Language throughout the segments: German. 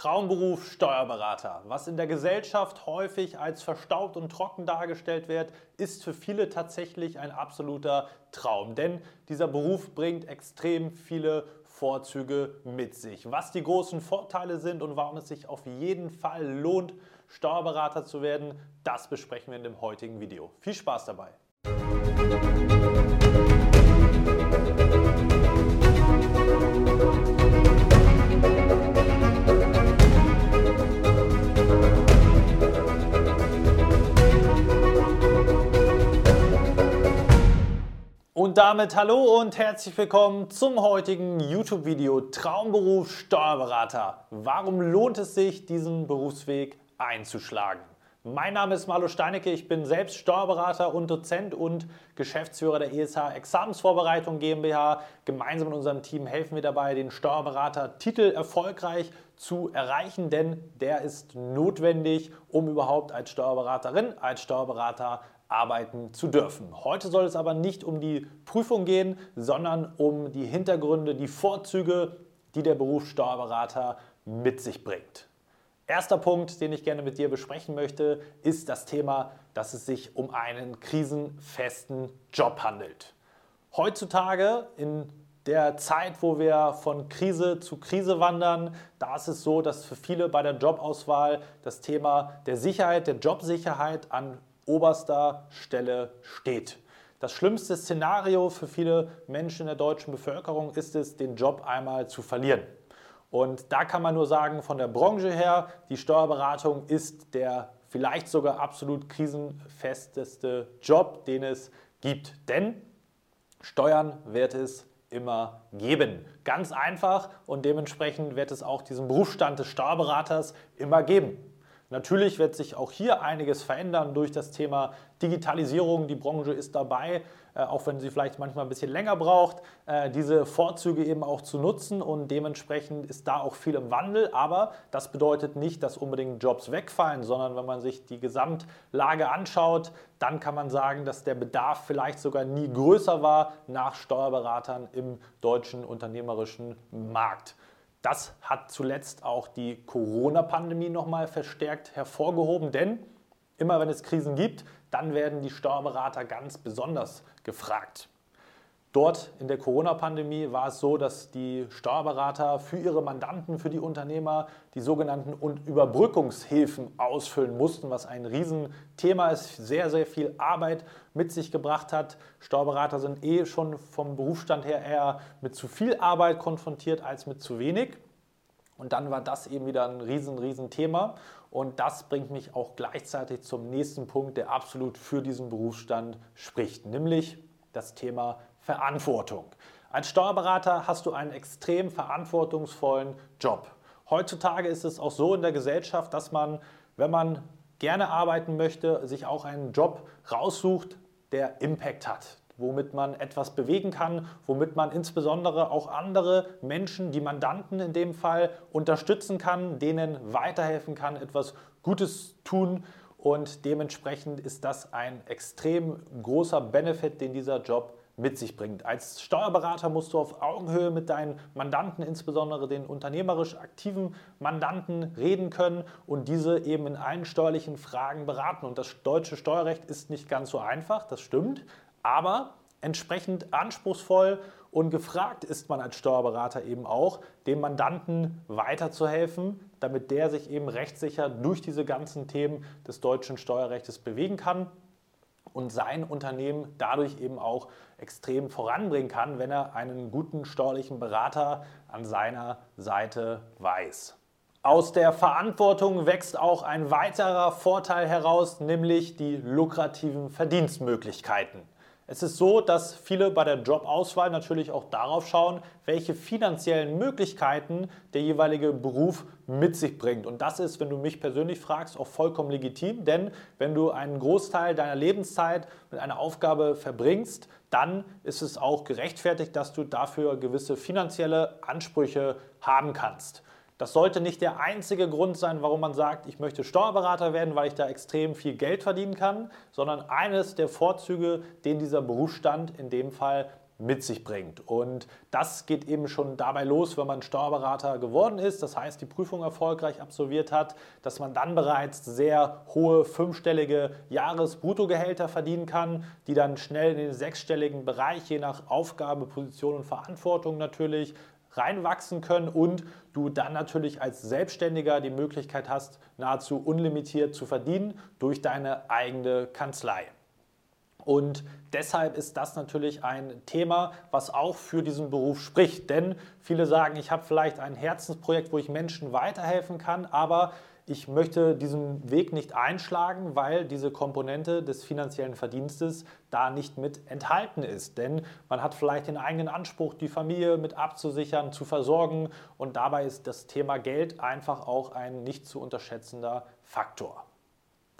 Traumberuf Steuerberater. Was in der Gesellschaft häufig als verstaubt und trocken dargestellt wird, ist für viele tatsächlich ein absoluter Traum. Denn dieser Beruf bringt extrem viele Vorzüge mit sich. Was die großen Vorteile sind und warum es sich auf jeden Fall lohnt, Steuerberater zu werden, das besprechen wir in dem heutigen Video. Viel Spaß dabei! Und damit hallo und herzlich willkommen zum heutigen YouTube-Video Traumberuf Steuerberater. Warum lohnt es sich, diesen Berufsweg einzuschlagen? Mein Name ist Marlo Steinecke, ich bin selbst Steuerberater und Dozent und Geschäftsführer der ESH Examensvorbereitung GmbH. Gemeinsam mit unserem Team helfen wir dabei, den Steuerberater-Titel erfolgreich zu erreichen, denn der ist notwendig, um überhaupt als Steuerberaterin, als Steuerberater arbeiten zu dürfen. Heute soll es aber nicht um die Prüfung gehen, sondern um die Hintergründe, die Vorzüge, die der Beruf Steuerberater mit sich bringt. Erster Punkt, den ich gerne mit dir besprechen möchte, ist das Thema, dass es sich um einen krisenfesten Job handelt. Heutzutage in der Zeit, wo wir von Krise zu Krise wandern, da ist es so, dass für viele bei der Jobauswahl das Thema der Sicherheit, der Jobsicherheit an oberster Stelle steht. Das schlimmste Szenario für viele Menschen in der deutschen Bevölkerung ist es, den Job einmal zu verlieren. Und da kann man nur sagen, von der Branche her, die Steuerberatung ist der vielleicht sogar absolut krisenfesteste Job, den es gibt. Denn Steuern wird es immer geben. Ganz einfach und dementsprechend wird es auch diesen Berufsstand des Steuerberaters immer geben. Natürlich wird sich auch hier einiges verändern durch das Thema Digitalisierung. Die Branche ist dabei, äh, auch wenn sie vielleicht manchmal ein bisschen länger braucht, äh, diese Vorzüge eben auch zu nutzen und dementsprechend ist da auch viel im Wandel. Aber das bedeutet nicht, dass unbedingt Jobs wegfallen, sondern wenn man sich die Gesamtlage anschaut, dann kann man sagen, dass der Bedarf vielleicht sogar nie größer war nach Steuerberatern im deutschen unternehmerischen Markt. Das hat zuletzt auch die Corona-Pandemie nochmal verstärkt hervorgehoben, denn immer wenn es Krisen gibt, dann werden die Steuerberater ganz besonders gefragt. Dort in der Corona-Pandemie war es so, dass die Steuerberater für ihre Mandanten, für die Unternehmer die sogenannten Überbrückungshilfen ausfüllen mussten, was ein Riesenthema ist, sehr, sehr viel Arbeit mit sich gebracht hat. Steuerberater sind eh schon vom Berufsstand her eher mit zu viel Arbeit konfrontiert als mit zu wenig. Und dann war das eben wieder ein riesen, riesen. Und das bringt mich auch gleichzeitig zum nächsten Punkt, der absolut für diesen Berufsstand spricht, nämlich das Thema Verantwortung. Als Steuerberater hast du einen extrem verantwortungsvollen Job. Heutzutage ist es auch so in der Gesellschaft, dass man, wenn man gerne arbeiten möchte, sich auch einen Job raussucht, der Impact hat, womit man etwas bewegen kann, womit man insbesondere auch andere Menschen, die Mandanten in dem Fall, unterstützen kann, denen weiterhelfen kann, etwas Gutes tun. Und dementsprechend ist das ein extrem großer Benefit, den dieser Job mit sich bringt. Als Steuerberater musst du auf Augenhöhe mit deinen Mandanten, insbesondere den unternehmerisch aktiven Mandanten, reden können und diese eben in allen steuerlichen Fragen beraten. Und das deutsche Steuerrecht ist nicht ganz so einfach, das stimmt, aber entsprechend anspruchsvoll und gefragt ist man als Steuerberater eben auch, dem Mandanten weiterzuhelfen, damit der sich eben rechtssicher durch diese ganzen Themen des deutschen Steuerrechts bewegen kann und sein Unternehmen dadurch eben auch extrem voranbringen kann, wenn er einen guten steuerlichen Berater an seiner Seite weiß. Aus der Verantwortung wächst auch ein weiterer Vorteil heraus, nämlich die lukrativen Verdienstmöglichkeiten. Es ist so, dass viele bei der Jobauswahl natürlich auch darauf schauen, welche finanziellen Möglichkeiten der jeweilige Beruf mit sich bringt. Und das ist, wenn du mich persönlich fragst, auch vollkommen legitim, denn wenn du einen Großteil deiner Lebenszeit mit einer Aufgabe verbringst, dann ist es auch gerechtfertigt, dass du dafür gewisse finanzielle Ansprüche haben kannst. Das sollte nicht der einzige Grund sein, warum man sagt, ich möchte Steuerberater werden, weil ich da extrem viel Geld verdienen kann, sondern eines der Vorzüge, den dieser Berufsstand in dem Fall mit sich bringt. Und das geht eben schon dabei los, wenn man Steuerberater geworden ist, das heißt die Prüfung erfolgreich absolviert hat, dass man dann bereits sehr hohe fünfstellige Jahresbruttogehälter verdienen kann, die dann schnell in den sechsstelligen Bereich, je nach Aufgabe, Position und Verantwortung natürlich, reinwachsen können und du dann natürlich als Selbstständiger die Möglichkeit hast, nahezu unlimitiert zu verdienen durch deine eigene Kanzlei. Und deshalb ist das natürlich ein Thema, was auch für diesen Beruf spricht. Denn viele sagen, ich habe vielleicht ein Herzensprojekt, wo ich Menschen weiterhelfen kann, aber ich möchte diesen Weg nicht einschlagen, weil diese Komponente des finanziellen Verdienstes da nicht mit enthalten ist. Denn man hat vielleicht den eigenen Anspruch, die Familie mit abzusichern, zu versorgen und dabei ist das Thema Geld einfach auch ein nicht zu unterschätzender Faktor.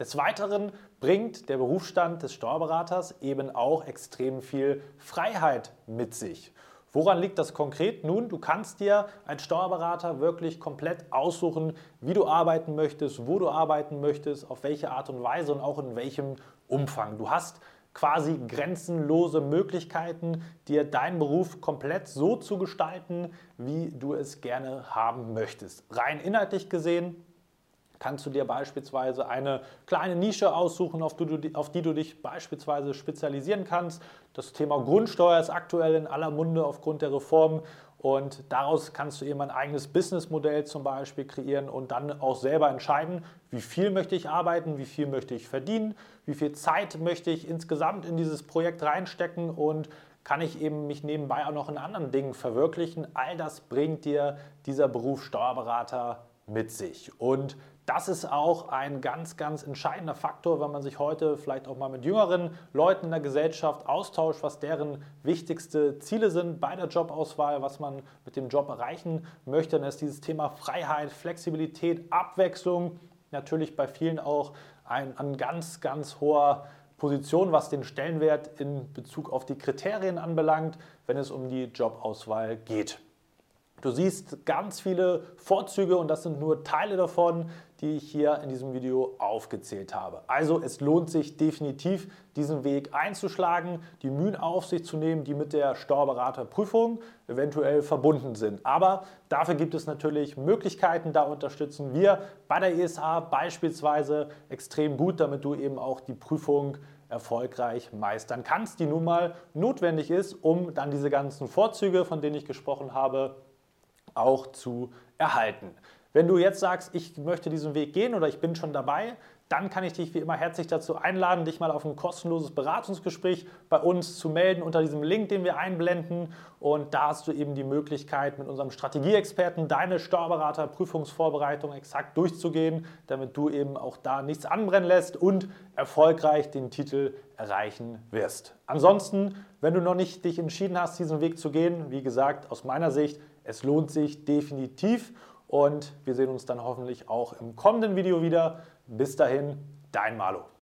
Des Weiteren bringt der Berufsstand des Steuerberaters eben auch extrem viel Freiheit mit sich. Woran liegt das konkret? Nun, du kannst dir als Steuerberater wirklich komplett aussuchen, wie du arbeiten möchtest, wo du arbeiten möchtest, auf welche Art und Weise und auch in welchem Umfang. Du hast quasi grenzenlose Möglichkeiten, dir deinen Beruf komplett so zu gestalten, wie du es gerne haben möchtest. Rein inhaltlich gesehen kannst du dir beispielsweise eine kleine Nische aussuchen, auf die, du, auf die du dich beispielsweise spezialisieren kannst. Das Thema Grundsteuer ist aktuell in aller Munde aufgrund der Reform und daraus kannst du eben ein eigenes Businessmodell zum Beispiel kreieren und dann auch selber entscheiden, wie viel möchte ich arbeiten, wie viel möchte ich verdienen, wie viel Zeit möchte ich insgesamt in dieses Projekt reinstecken und kann ich eben mich nebenbei auch noch in anderen Dingen verwirklichen. All das bringt dir dieser Beruf Steuerberater mit sich. Und das ist auch ein ganz, ganz entscheidender Faktor, wenn man sich heute vielleicht auch mal mit jüngeren Leuten in der Gesellschaft austauscht, was deren wichtigste Ziele sind bei der Jobauswahl, was man mit dem Job erreichen möchte. Dann ist dieses Thema Freiheit, Flexibilität, Abwechslung natürlich bei vielen auch ein, ein ganz, ganz hoher Position, was den Stellenwert in Bezug auf die Kriterien anbelangt, wenn es um die Jobauswahl geht. Du siehst ganz viele Vorzüge und das sind nur Teile davon, die ich hier in diesem Video aufgezählt habe. Also es lohnt sich definitiv, diesen Weg einzuschlagen, die Mühen auf sich zu nehmen, die mit der Steuerberaterprüfung eventuell verbunden sind. Aber dafür gibt es natürlich Möglichkeiten, da unterstützen wir bei der ESA beispielsweise extrem gut, damit du eben auch die Prüfung erfolgreich meistern kannst, die nun mal notwendig ist, um dann diese ganzen Vorzüge, von denen ich gesprochen habe, auch zu erhalten. Wenn du jetzt sagst, ich möchte diesen Weg gehen oder ich bin schon dabei, dann kann ich dich wie immer herzlich dazu einladen, dich mal auf ein kostenloses Beratungsgespräch bei uns zu melden unter diesem Link, den wir einblenden. Und da hast du eben die Möglichkeit, mit unserem Strategieexperten deine Steuerberaterprüfungsvorbereitung exakt durchzugehen, damit du eben auch da nichts anbrennen lässt und erfolgreich den Titel erreichen wirst. Ansonsten, wenn du noch nicht dich entschieden hast, diesen Weg zu gehen, wie gesagt, aus meiner Sicht, es lohnt sich definitiv und wir sehen uns dann hoffentlich auch im kommenden Video wieder. Bis dahin, dein Malo.